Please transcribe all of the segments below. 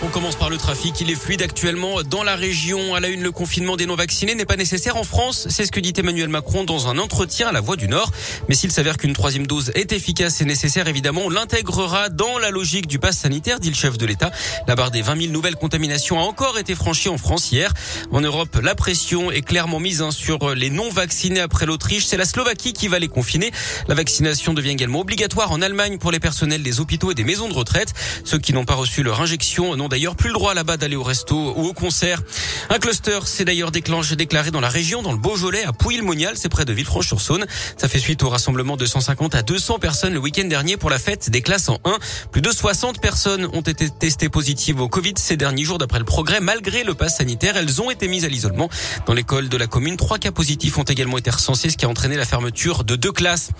On commence par le trafic. Il est fluide actuellement dans la région. À la une, le confinement des non-vaccinés n'est pas nécessaire en France. C'est ce que dit Emmanuel Macron dans un entretien à la Voix du Nord. Mais s'il s'avère qu'une troisième dose est efficace et nécessaire, évidemment, on l'intégrera dans la logique du pass sanitaire, dit le chef de l'État. La barre des 20 000 nouvelles contaminations a encore été franchie en France hier. En Europe, la pression est clairement mise hein, sur les non-vaccinés après l'Autriche. C'est la Slovaquie qui va les confiner. La vaccination devient également obligatoire en Allemagne pour les personnels des hôpitaux et des maisons de retraite. Ceux qui n'ont pas reçu leur injection d'ailleurs plus le droit là-bas d'aller au resto ou au concert. Un cluster s'est d'ailleurs déclenché, déclaré dans la région, dans le Beaujolais, à Pouilly-le-Monial, c'est près de Villefranche-sur-Saône. Ça fait suite au rassemblement de 150 à 200 personnes le week-end dernier pour la fête des classes en 1. Plus de 60 personnes ont été testées positives au Covid ces derniers jours d'après le progrès. Malgré le pass sanitaire, elles ont été mises à l'isolement. Dans l'école de la commune, trois cas positifs ont également été recensés, ce qui a entraîné la fermeture de deux classes.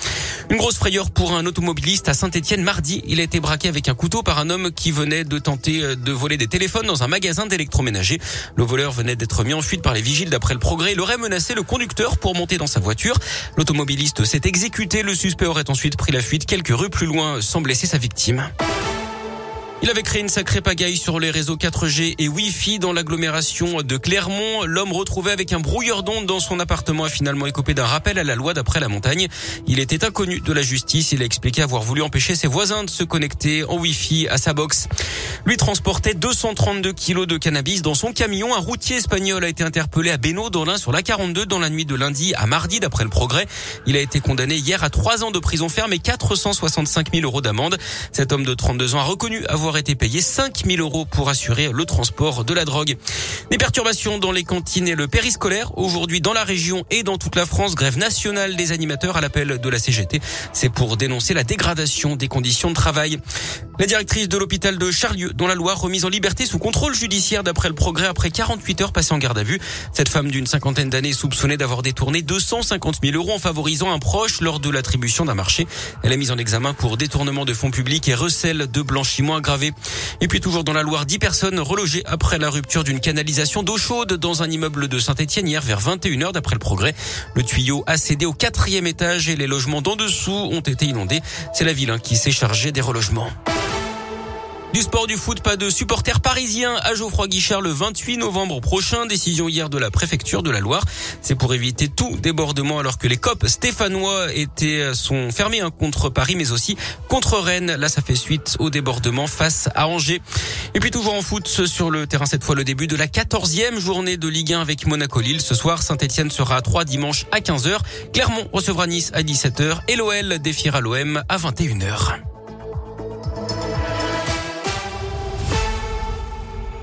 Une grosse frayeur pour un automobiliste à Saint-Etienne mardi. Il a été braqué avec un couteau par un homme qui venait de tenter euh, de voler des téléphones dans un magasin d'électroménager. Le voleur venait d'être mis en fuite par les vigiles d'après le progrès. Il aurait menacé le conducteur pour monter dans sa voiture. L'automobiliste s'est exécuté. Le suspect aurait ensuite pris la fuite quelques rues plus loin sans blesser sa victime. Il avait créé une sacrée pagaille sur les réseaux 4G et Wi-Fi dans l'agglomération de Clermont. L'homme retrouvé avec un brouilleur d'ondes dans son appartement a finalement écopé d'un rappel à la loi d'après la montagne. Il était inconnu de la justice. Il a expliqué avoir voulu empêcher ses voisins de se connecter en Wi-Fi à sa box. Lui transportait 232 kilos de cannabis dans son camion. Un routier espagnol a été interpellé à Beno dans l'un sur la 42 dans la nuit de lundi à mardi d'après le progrès. Il a été condamné hier à trois ans de prison ferme et 465 000 euros d'amende. Cet homme de 32 ans a reconnu avoir été payé 5 000 euros pour assurer le transport de la drogue. Des perturbations dans les cantines et le périscolaire. Aujourd'hui, dans la région et dans toute la France, grève nationale des animateurs à l'appel de la CGT. C'est pour dénoncer la dégradation des conditions de travail. La directrice de l'hôpital de Charlieu, dans la Loire, remise en liberté sous contrôle judiciaire d'après le progrès après 48 heures passées en garde à vue. Cette femme d'une cinquantaine d'années soupçonnée d'avoir détourné 250 000 euros en favorisant un proche lors de l'attribution d'un marché. Elle est mise en examen pour détournement de fonds publics et recel de blanchiment aggravé. Et puis toujours dans la Loire, 10 personnes relogées après la rupture d'une canalisation d'eau chaude dans un immeuble de Saint-Etienne hier vers 21h d'après le progrès. Le tuyau a cédé au quatrième étage et les logements d'en dessous ont été inondés. C'est la ville hein, qui s'est chargée des relogements. Du sport du foot, pas de supporters parisiens à Geoffroy Guichard le 28 novembre prochain. Décision hier de la préfecture de la Loire. C'est pour éviter tout débordement alors que les copes stéphanois étaient, sont fermés hein, contre Paris mais aussi contre Rennes. Là, ça fait suite au débordement face à Angers. Et puis toujours en foot sur le terrain cette fois le début de la 14e journée de Ligue 1 avec Monaco-Lille. Ce soir, Saint-Etienne sera à 3 dimanche à 15h. Clermont recevra Nice à 17h et l'OL défiera l'OM à 21h.